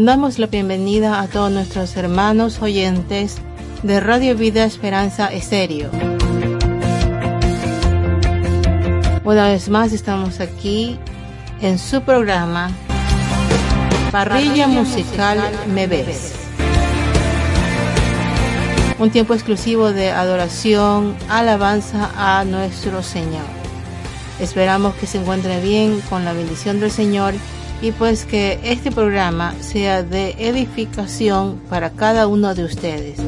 Damos la bienvenida a todos nuestros hermanos oyentes de Radio Vida Esperanza Estéreo. Una vez más estamos aquí en su programa Parrilla Musical Me Ves. Un tiempo exclusivo de adoración, alabanza a nuestro Señor. Esperamos que se encuentre bien con la bendición del Señor y pues que este programa sea de edificación para cada uno de ustedes.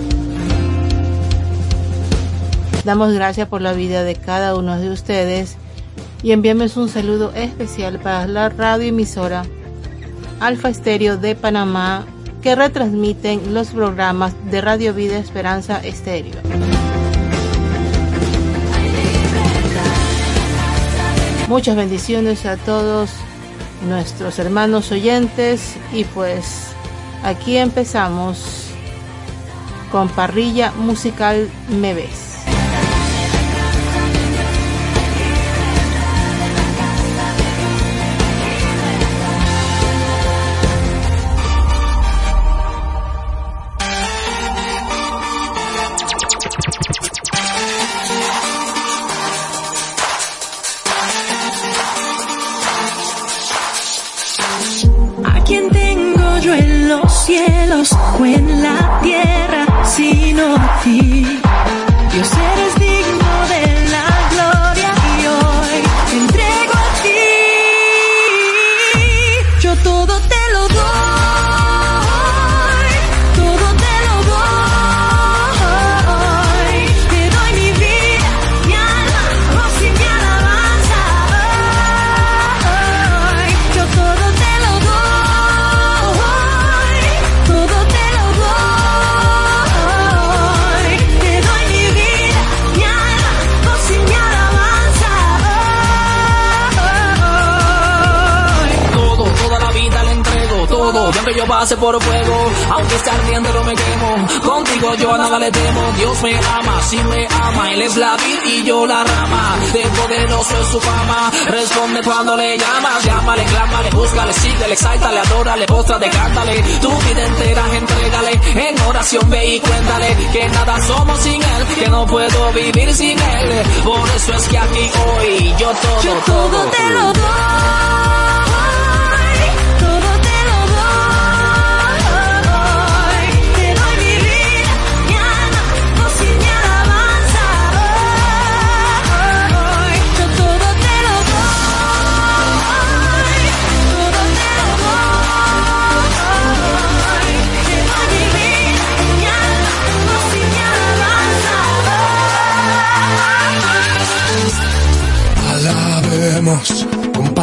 Damos gracias por la vida de cada uno de ustedes y enviamos un saludo especial para la radioemisora Alfa Estéreo de Panamá que retransmiten los programas de Radio Vida Esperanza Estéreo. Muchas bendiciones a todos nuestros hermanos oyentes y pues aquí empezamos con parrilla musical Me Ves. Cielos o pase por fuego, aunque esté ardiendo no me quemo, contigo yo a nada le temo, Dios me ama, si me ama, Él es la vida y yo la rama, de poderoso es su fama, responde cuando le llamas, llámale, clámale, búscale, síguele, exáltale, adórale, póstrate, cántale, tu vida entera entrégale, en oración ve y cuéntale, que nada somos sin Él, que no puedo vivir sin Él, por eso es que aquí hoy yo todo, Yo todo te lo doy,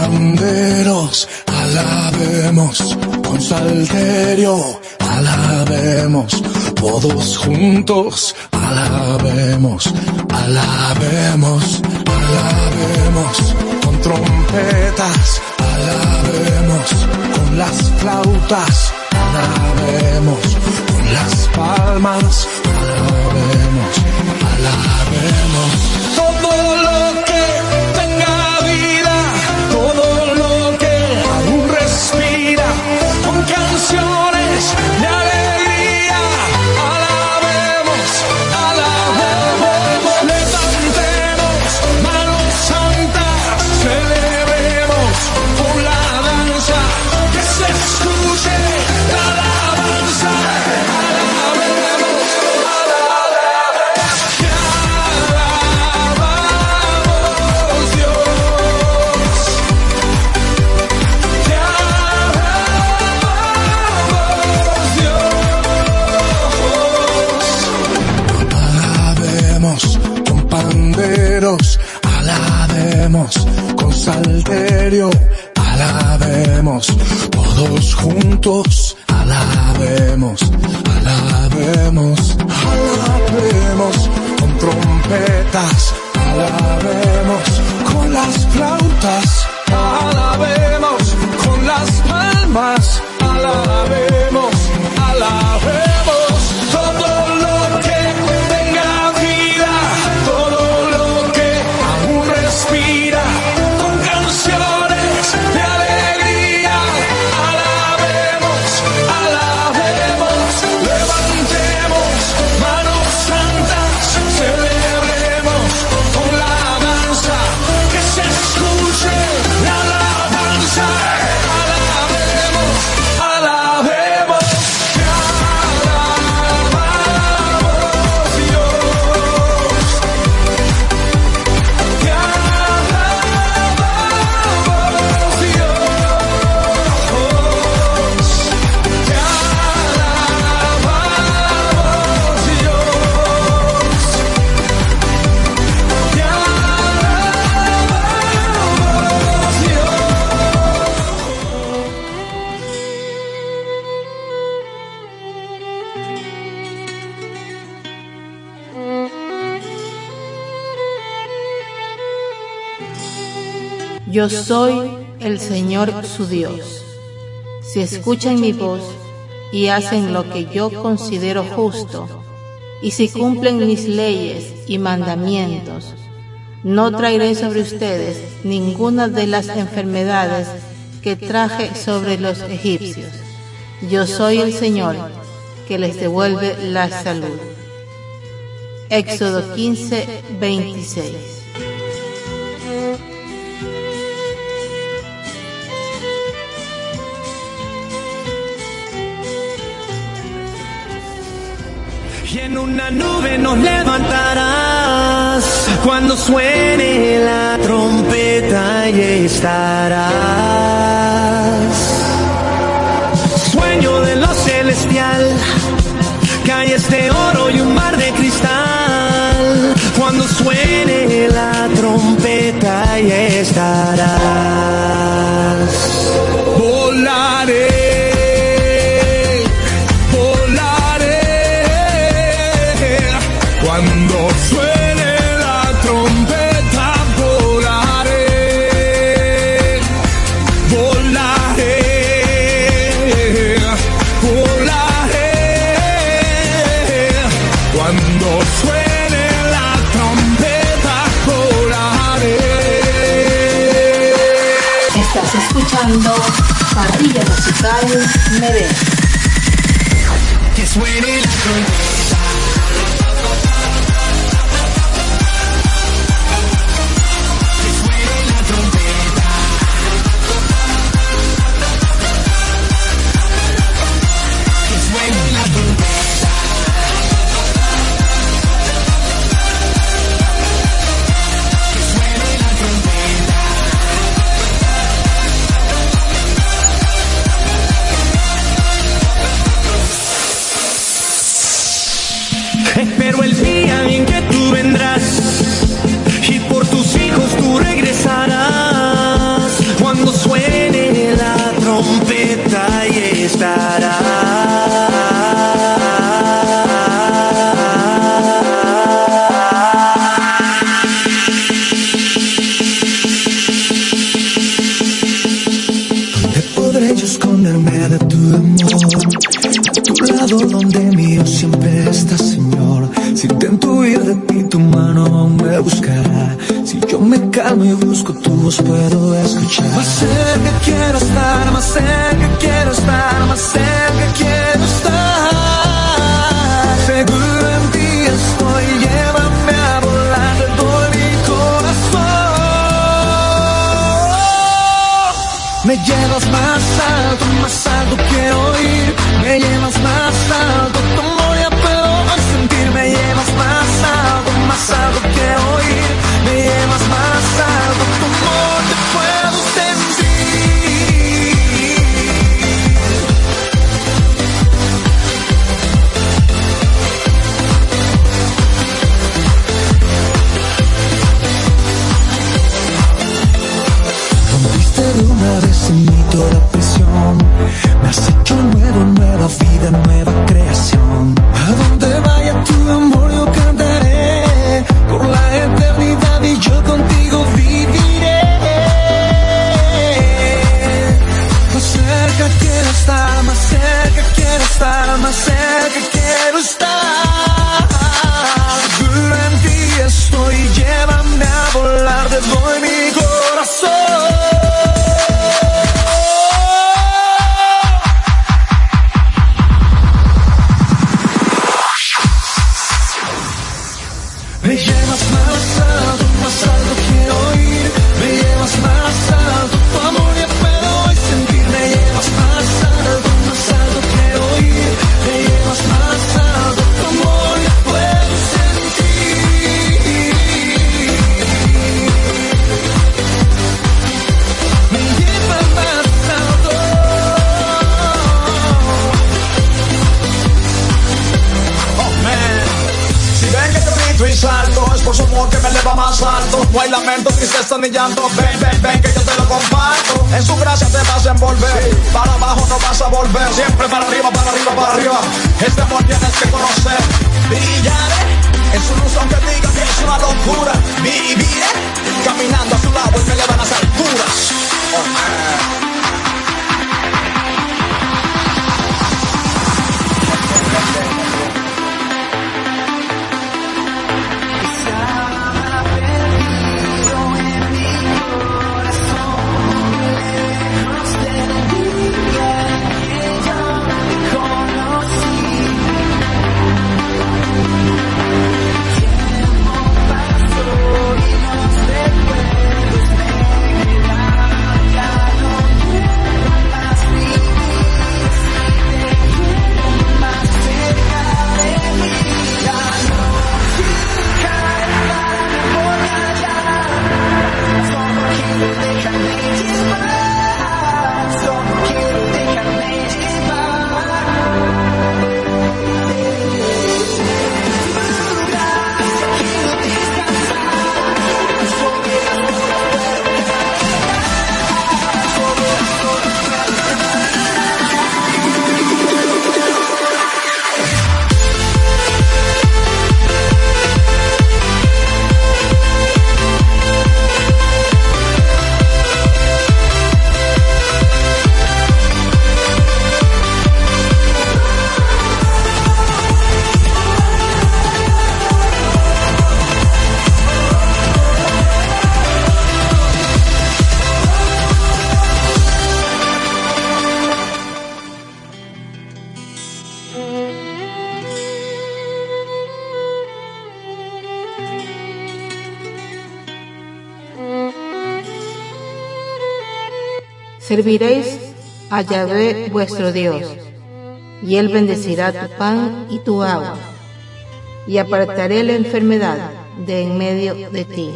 panderos, alabemos. Con salterio, alabemos. Todos juntos, alabemos, alabemos, alabemos. Con trompetas, alabemos. Con las flautas, alabemos. Con las palmas, alabemos, alabemos alabemos. Todos juntos, alabemos, alabemos, alabemos. Con trompetas, Yo soy el Señor su Dios. Si escuchan mi voz y hacen lo que yo considero justo, y si cumplen mis leyes y mandamientos, no traeré sobre ustedes ninguna de las enfermedades que traje sobre los egipcios. Yo soy el Señor que les devuelve la salud. Éxodo 15, 26. Una nube nos levantarás cuando suene la trompeta y estarás. Sueño de lo celestial, calles de hoy escuchando Parrilla Musical MD. de tu amor, a tu lado donde mío siempre estás, Señor. Si intento huir de ti, tu mano me buscará. Si yo me calmo y busco tu voz, puedo escuchar. mi llanto, Serviréis a Yahvé vuestro Dios, y Él bendecirá tu pan y tu agua, y apartaré la enfermedad de en medio de ti.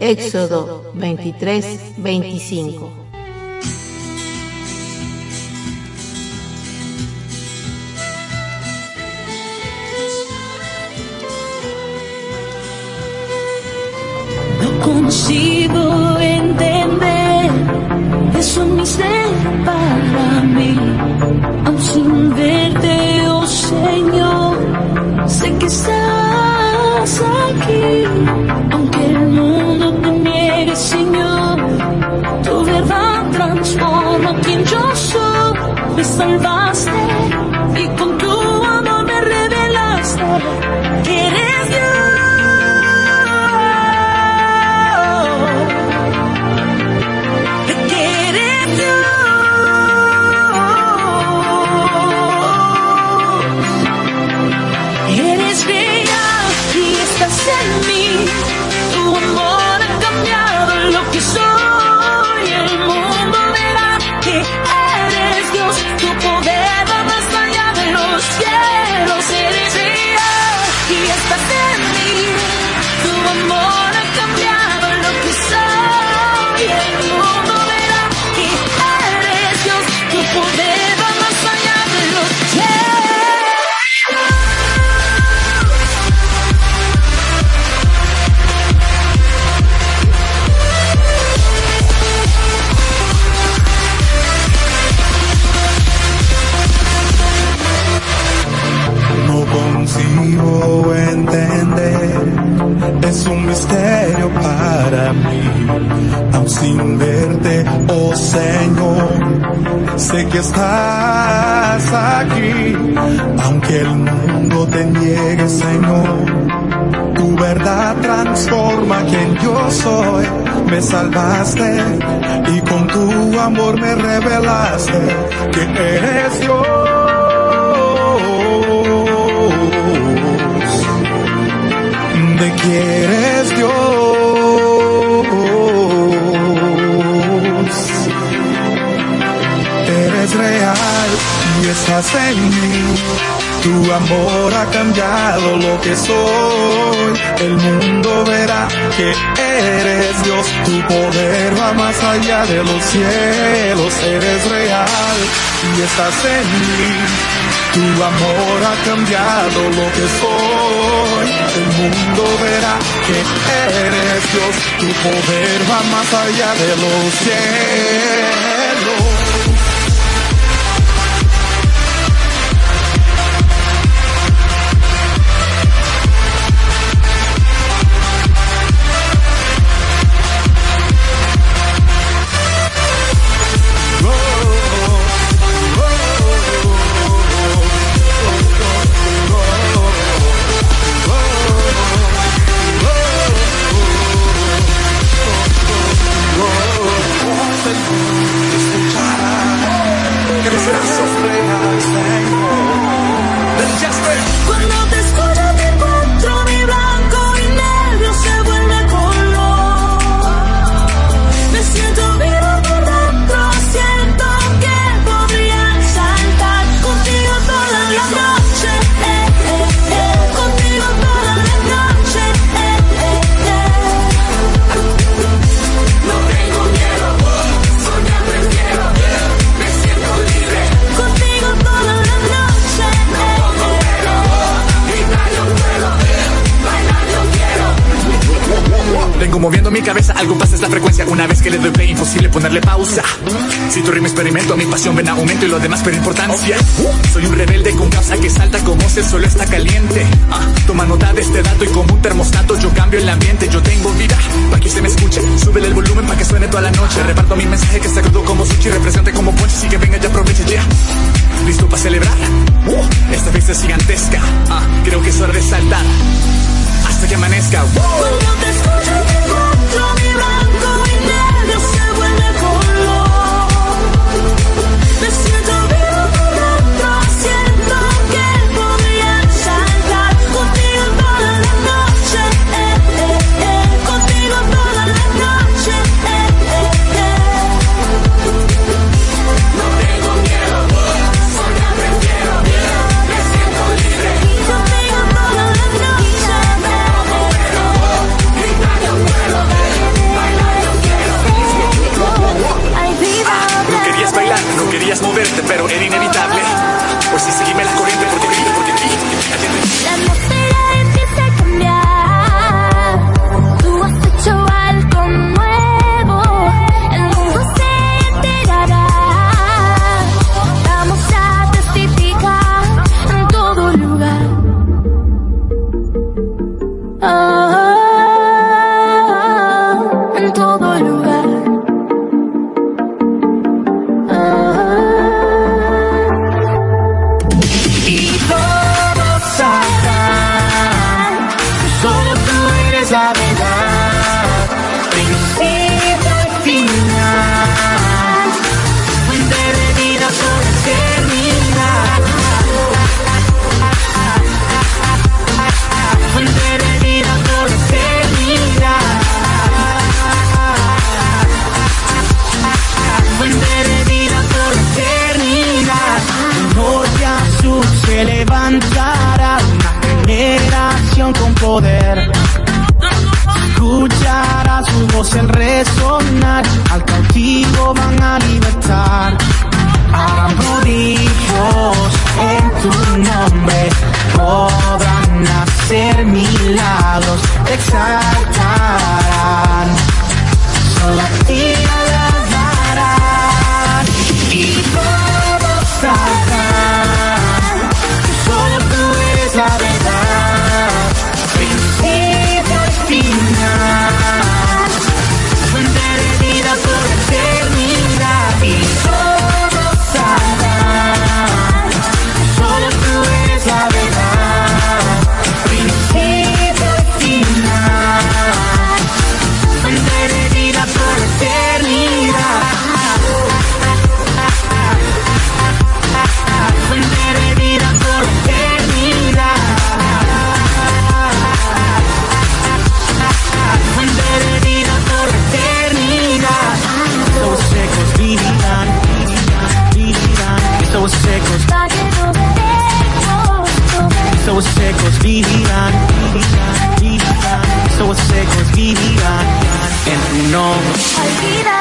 Éxodo 23, 25. No consigo entender, es un misterio para mí, aun sin verte, oh Señor, sé que estás aquí, aunque el mundo te niegue, Señor, tu verdad transforma quien yo soy, me salvaste que eres Dios. Tu poder va más allá de los cielos. Eres real y estás en mí. Tu amor ha cambiado lo que soy. El mundo verá que eres Dios. Tu poder va más allá de los cielos. Mi cabeza, algo pasa esta frecuencia. Una vez que le doy play, imposible ponerle pausa. Si tu ritmo experimento, mi pasión ven aumento Y lo demás pero importancia. Soy un rebelde con causa que salta como si el suelo está caliente. Ah, Toma nota de este dato y como un termostato Yo cambio el ambiente, yo tengo vida Pa' que se me escuche, súbele el volumen pa' que suene toda la noche. Reparto mi mensaje que se crudo como sushi Represente como ponche, así que venga ya aproveche ya ¿Listo para celebrar? Uh, esta fiesta es gigantesca. Ah, Creo que es hora de saltar. Hasta que amanezca. Wow. pero era inevitable poder. Escuchará su voz en resonar, al cautivo van a libertar. Harán prodigios en tu nombre, podrán hacer milagros, te exaltarán. Solo a ti Olvida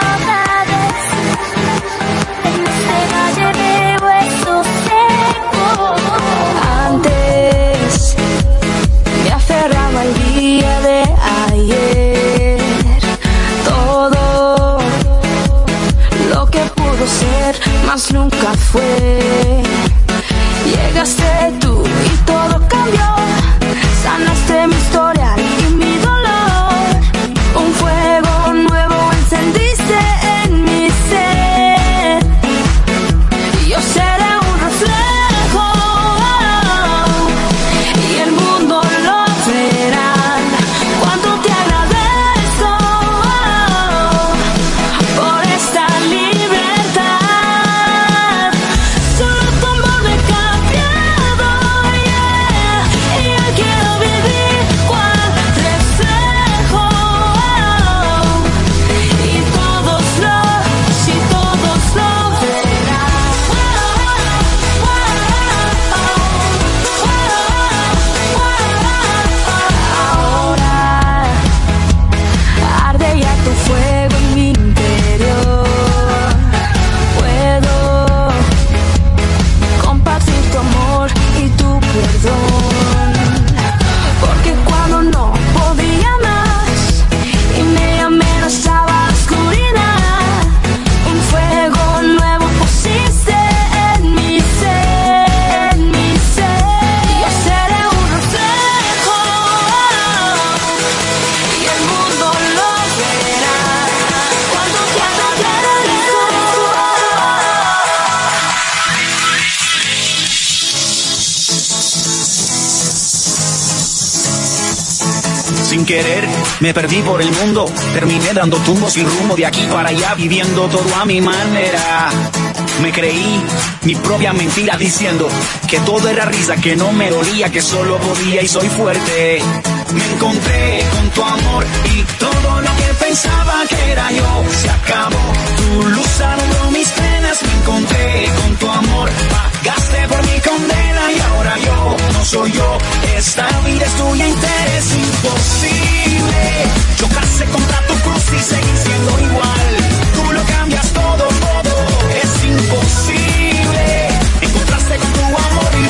Sin querer, me perdí por el mundo. Terminé dando tumbos sin rumbo de aquí para allá, viviendo todo a mi manera. Me creí mi propia mentira diciendo que todo era risa, que no me dolía, que solo podía y soy fuerte. Me encontré con tu amor y todo lo que pensaba que era yo se acabó. Tu luz alumbró mis penas, me encontré con tu amor. Pagaste por mi condena y ahora yo no soy yo. Esta vida es tuya entera, es imposible. Chocarse contra tu cruz y seguir siendo igual. Tú lo cambias todo, todo, es imposible. Encontrarse con tu amor y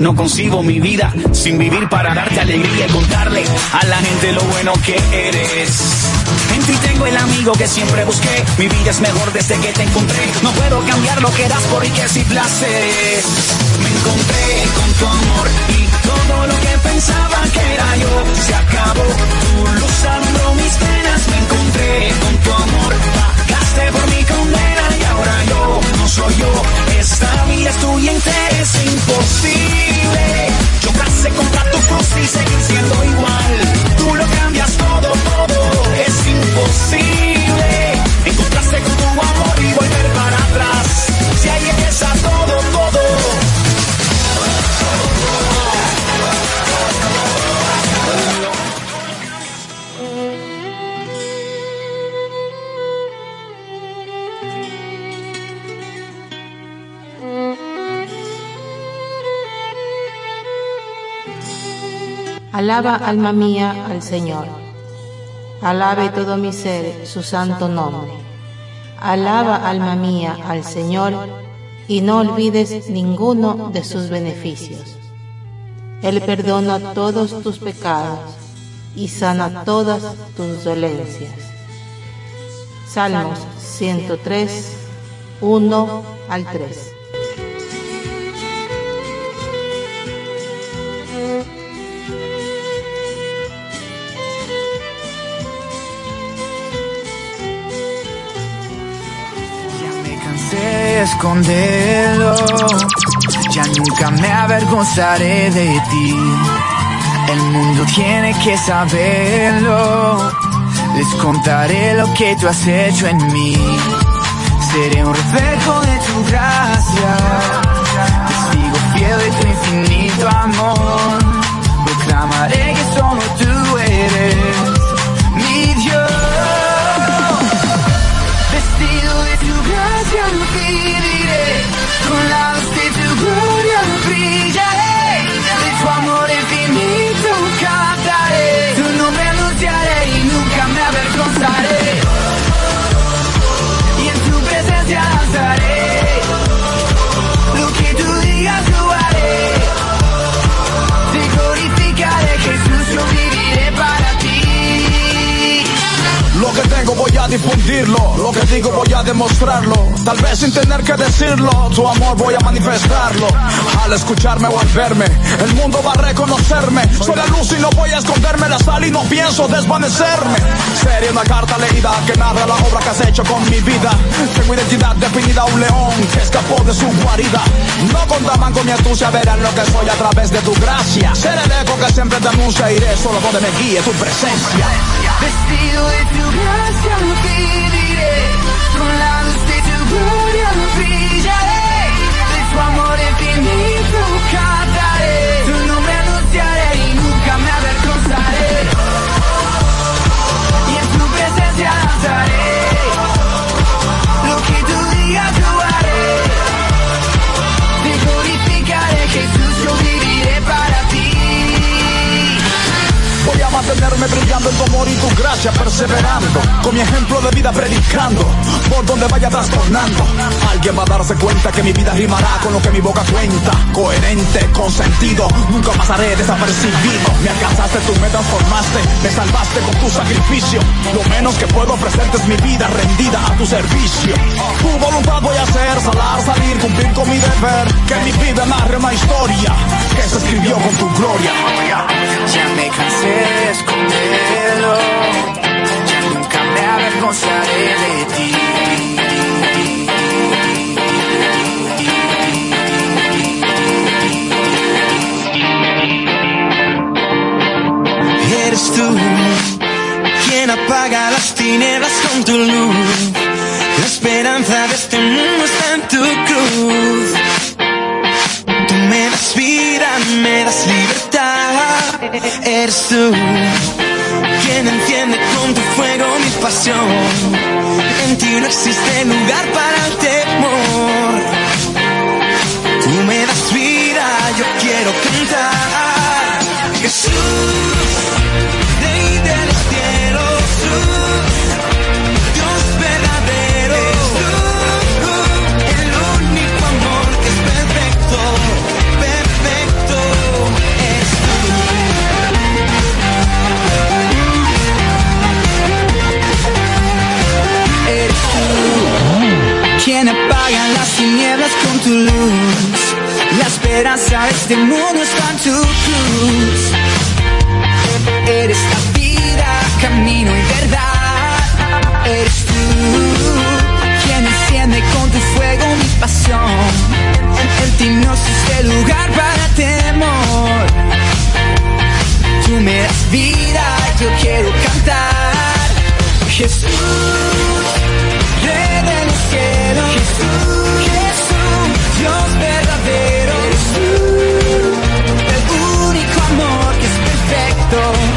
no concibo mi vida sin vivir para darte alegría y contarle a la gente lo bueno que eres. En ti tengo el amigo que siempre busqué. Mi vida es mejor desde que te encontré. No puedo cambiar lo que das por riqueza y placer. Me encontré con tu amor y todo lo que pensaba que era yo se acabó. Tu luz mis penas. Me encontré con tu amor. Pagaste por mi condena y ahora yo no soy yo. Esta vida es tuya entera, es imposible. Chocarse contra tu cruz y seguir siendo igual. Tú lo cambias todo, todo, es imposible. Encontrarse con tu Alaba alma mía al Señor. Alabe todo mi ser su santo nombre. Alaba alma mía al Señor y no olvides ninguno de sus beneficios. Él perdona todos tus pecados y sana todas tus dolencias. Salmos 103, 1 al 3. Ya nunca me avergonzaré de ti. El mundo tiene que saberlo. Les contaré lo que tú has hecho en mí. Seré un reflejo de tu gracia. Testigo fiel de tu infinito amor. Proclamaré difundirlo, lo que digo voy a demostrarlo. Tal vez sin tener que decirlo, tu amor voy a manifestarlo. Al escucharme o al verme, el mundo va a reconocerme. Soy la luz y no voy a esconderme la sal y no pienso desvanecerme. Sería una carta leída que narra la obra que has hecho con mi vida. Tengo identidad definida, un león que escapó de su guarida. No contaban con mi astucia, verán lo que soy a través de tu gracia. Seré el eco que siempre te anuncia, iré solo donde me guíe tu presencia. Vestido de tu gracia viviré, mantenerme brillando en tu amor y tu gracia, perseverando. Con mi ejemplo de vida predicando, por donde vaya trastornando. Alguien va a darse cuenta que mi vida rimará con lo que mi boca cuenta. Coherente, con sentido, nunca pasaré desapercibido. Me alcanzaste, tú me transformaste, me salvaste con tu sacrificio. Lo menos que puedo ofrecerte es mi vida rendida a tu servicio. Tu voluntad voy a hacer, salar, salir, cumplir con mi deber. Que mi vida narre una historia que se escribió con tu gloria. Ya me cansé esconderlo, ya nunca me avergonzaré Eres tú quien enciende con tu fuego mi pasión. En ti no existe lugar para tinieblas con tu luz. La esperanza de este mundo está en tu cruz. Eres la vida, camino y verdad. Eres tú quien enciende con tu fuego mi pasión. En, ti no existe lugar para temor. Tú me das vida, yo quiero cantar. Jesús, Rey de los cielos. Jesús, Jesús, Dios verdadero. Tú, el único amor que es perfecto.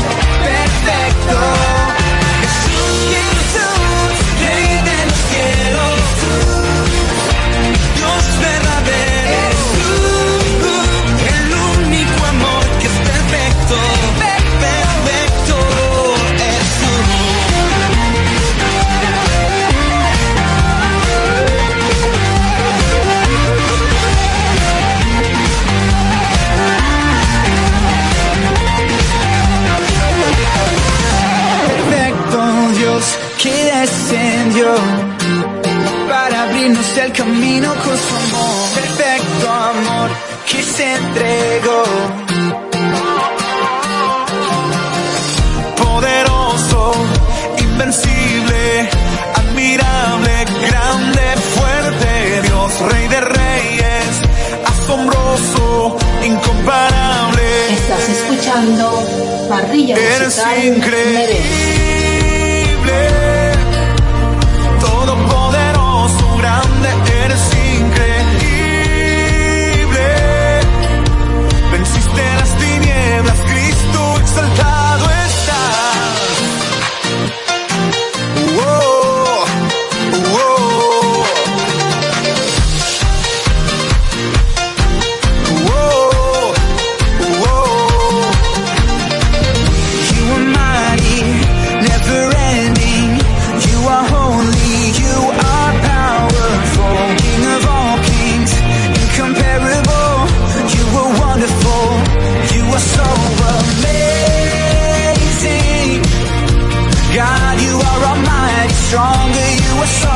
stronger. You are so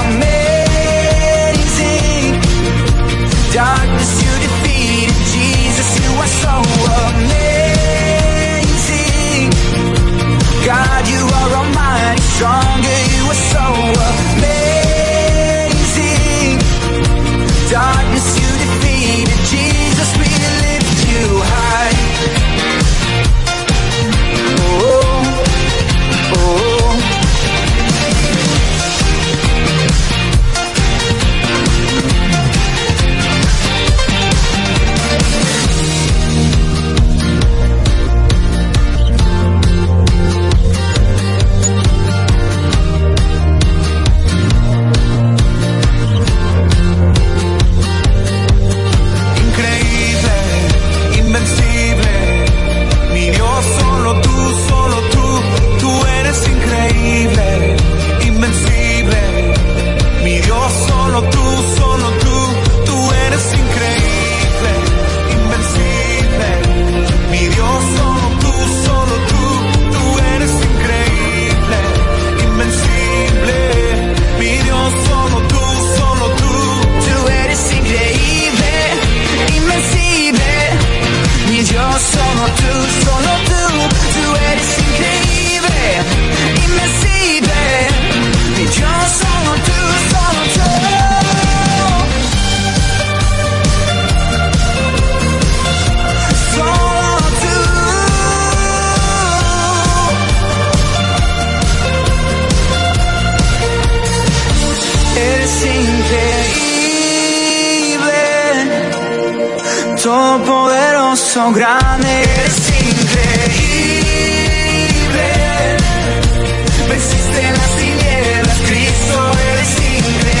amazing. Darkness you defeated, Jesus. You are so amazing. God, you are almighty strong. poderoso, poderoso, grande. Eres increíble. Venciste las tinieblas, Cristo. Eres increíble.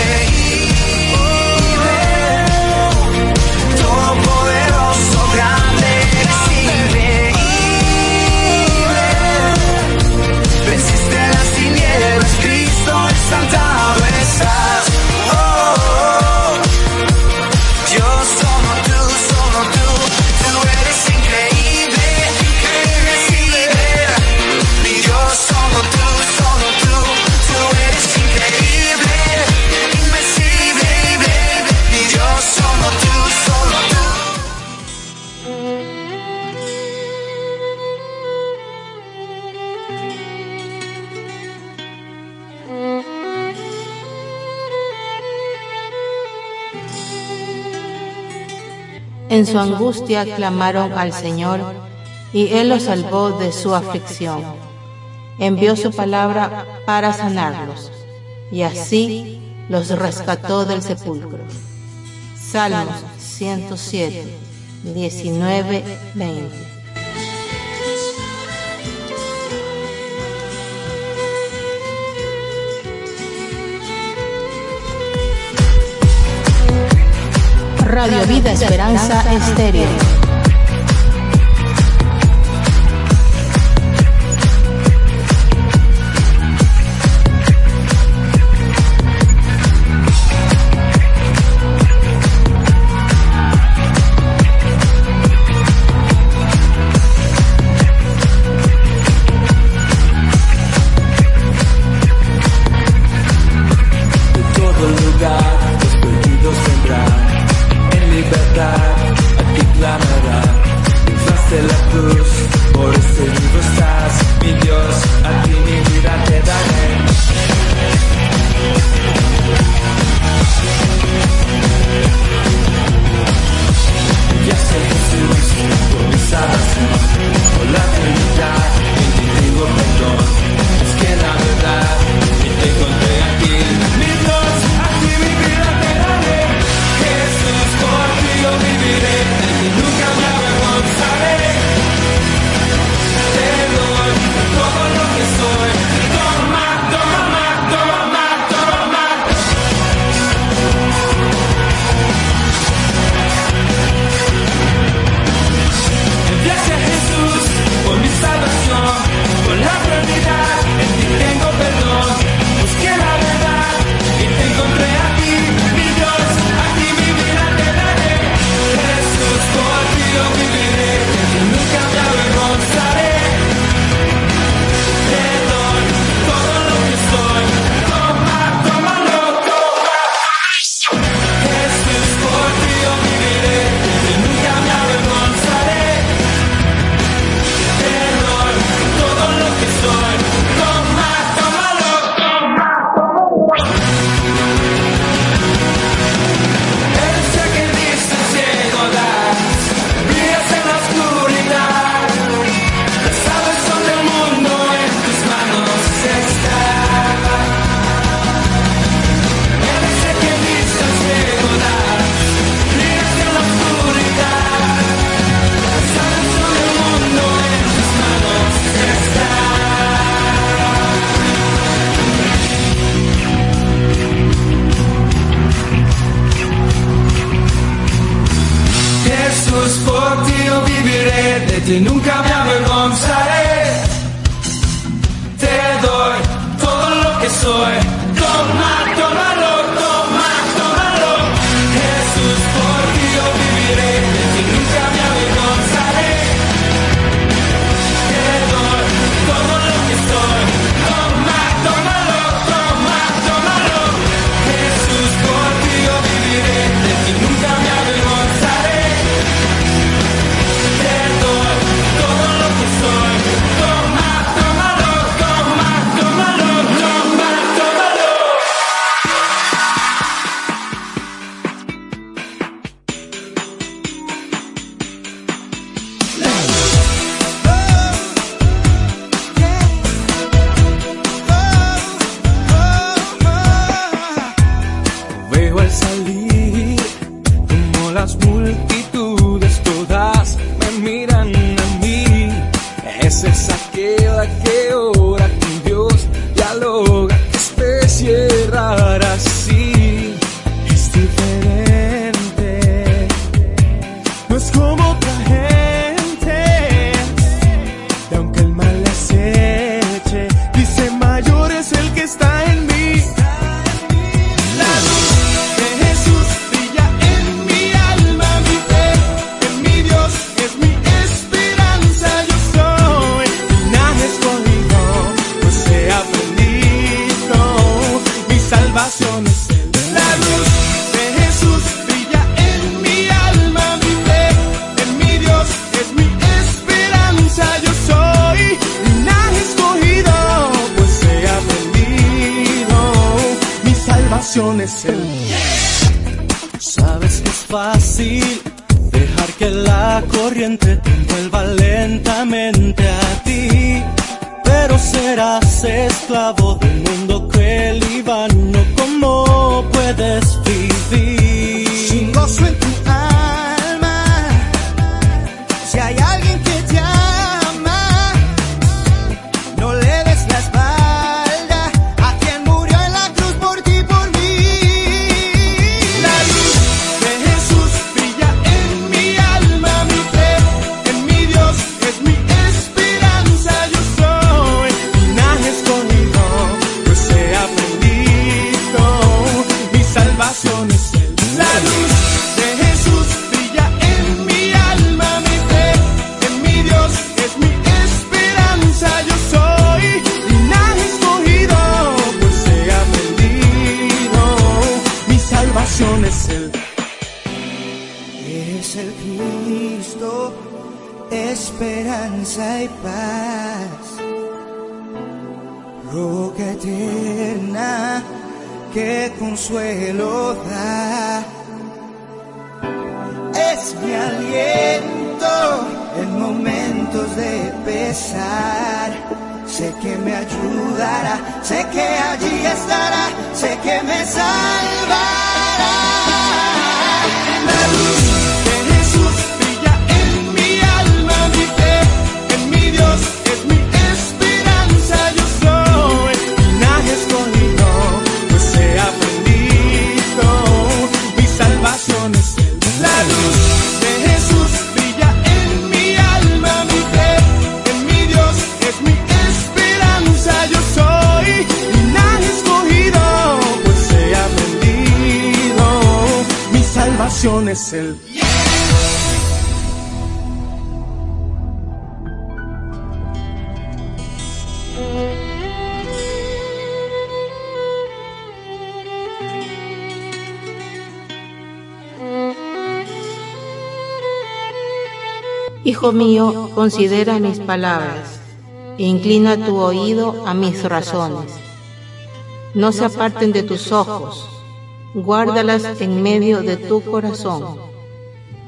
Todopoderoso, grande. Eres increíble. Venciste las tinieblas, Cristo. Exaltado. En su angustia clamaron al Señor, y Él los salvó de su aflicción. Envió su palabra para sanarlos, y así los rescató del sepulcro. Salmos 107, 19, 20. Radio Vida Esperanza Estéreo. pra quê? hay paz, roca eterna que consuelo da. Es mi aliento en momentos de pesar. Sé que me ayudará, sé que allí estará, sé que me salvará. es el... Hijo mío, considera mis palabras, e inclina tu oído a mis razones. No se aparten de tus ojos, guárdalas en medio de tu corazón,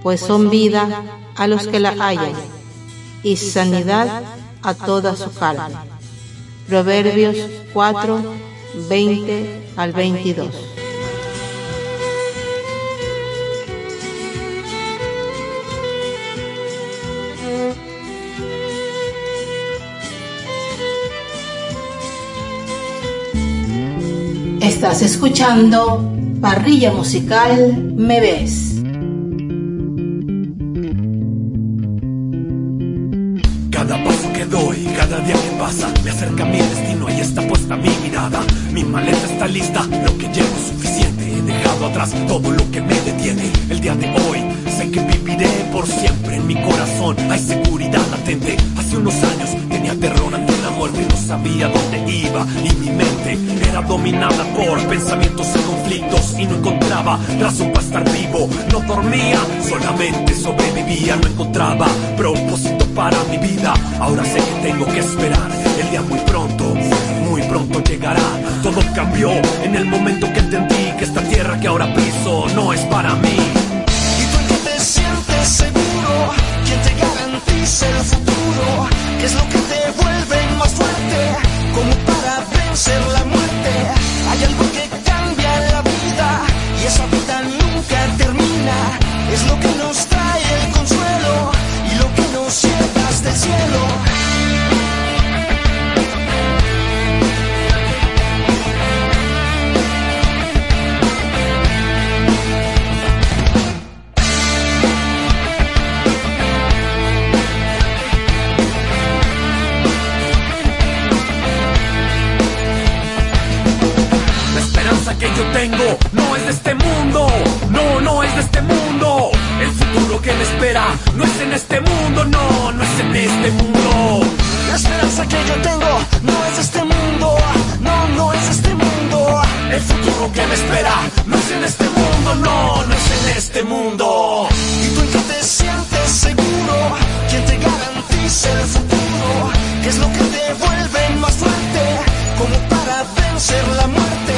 pues, pues son vida a los que la hallan y sanidad a toda su carne. Proverbios 4, 20 al 22. Estás escuchando Parrilla musical Me Ves. Cada paso que doy, cada día que pasa, me acerca mi destino y está puesta mi mirada. Mi maleta está lista, lo que llevo es suficiente. He dejado atrás todo lo que me detiene. El día de hoy, sé que viviré por siempre en mi corazón. Hay seguridad latente. Hace unos años tenía terror ante no sabía dónde iba. Y mi mente era dominada por pensamientos y conflictos. Y no encontraba razón para estar vivo. No dormía, solamente sobrevivía. No encontraba propósito para mi vida. Ahora sé que tengo que esperar. El día muy pronto, muy pronto llegará. Todo cambió en el momento que entendí que esta tierra que ahora piso no es para mí. Y tú en te sientes seguro, quien te garantiza el futuro, es lo que te vuelve más fuerte, como para vencer la muerte. Hay algo que cambia la vida y esa vida nunca termina. Es lo que nos trae que me espera no es en este mundo, no, no es en este mundo. La esperanza que yo tengo no es este mundo, no, no es este mundo. El futuro que me espera no es en este mundo, no, no es en este mundo. Y tú en que te sientes seguro, quien te garantiza el futuro, que es lo que te vuelve más fuerte, como para vencer la muerte.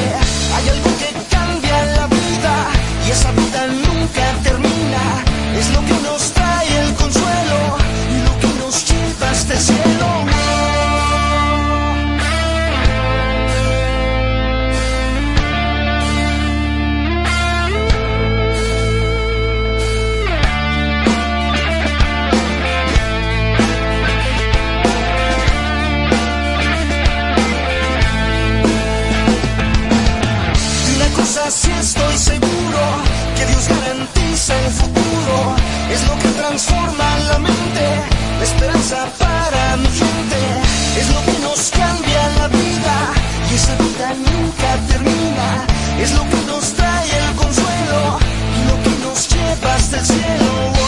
Hay algo que cambia la vida y esa vida nunca termina. Es lo que nos Es lo que transforma la mente, la esperanza para mi gente. Es lo que nos cambia la vida y esa vida nunca termina. Es lo que nos trae el consuelo y lo que nos lleva hasta el cielo.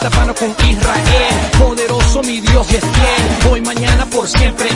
tapano con Israel. Poderoso mi Dios y es fiel, hoy, mañana, por siempre.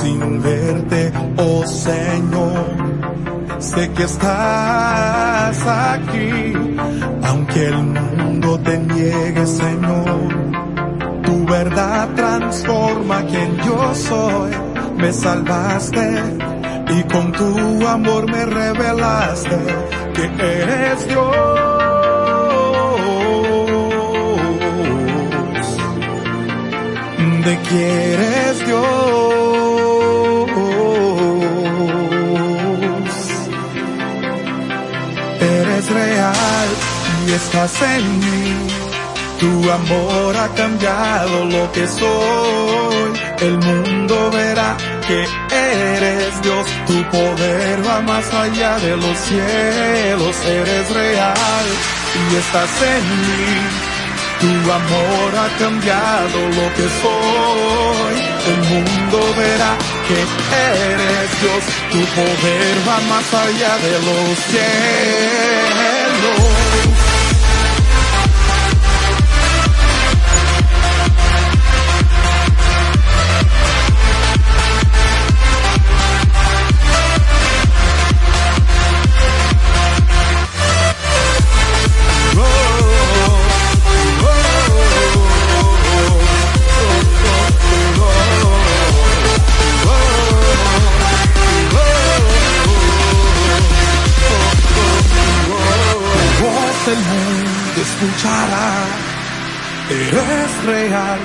sin verte, oh Señor. Sé que estás aquí, aunque el mundo te niegue, Señor. Tu verdad transforma quien yo soy. Me salvaste y con tu amor me revelaste que eres Dios. donde quieres Dios. real y estás en mí. Tu amor ha cambiado lo que soy. El mundo verá que eres Dios. Tu poder va más allá de los cielos. Eres real y estás en mí. Tu amor ha cambiado lo que soy. El mundo verá que eres Dios. Tu poder va más allá de los cielos amor.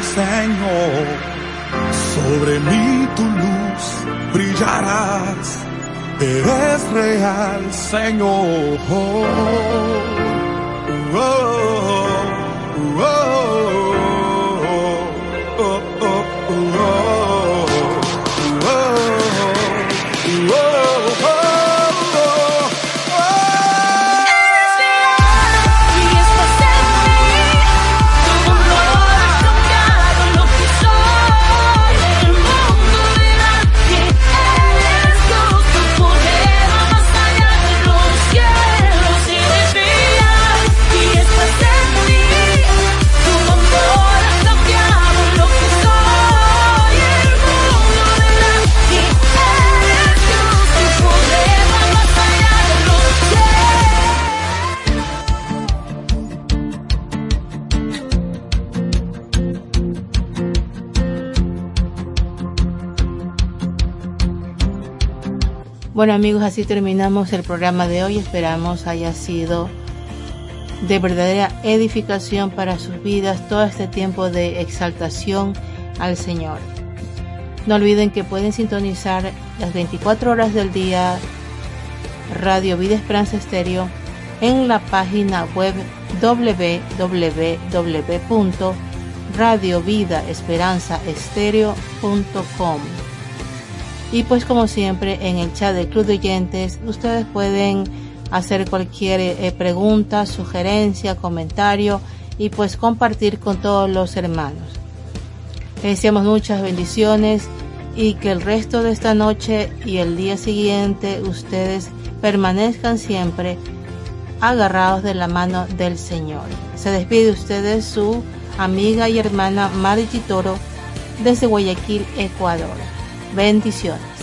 Señor. Sobre mí tu luz brillarás, eres real, Señor. Oh, oh, oh. Bueno amigos, así terminamos el programa de hoy. Esperamos haya sido de verdadera edificación para sus vidas todo este tiempo de exaltación al Señor. No olviden que pueden sintonizar las 24 horas del día Radio Vida Esperanza Estéreo en la página web www.radiovidaesperanzaestereo.com. Y pues como siempre en el chat del Club de Oyentes ustedes pueden hacer cualquier eh, pregunta, sugerencia, comentario y pues compartir con todos los hermanos. Les deseamos muchas bendiciones y que el resto de esta noche y el día siguiente ustedes permanezcan siempre agarrados de la mano del Señor. Se despide de ustedes su amiga y hermana Margie Toro desde Guayaquil, Ecuador. Bendiciones.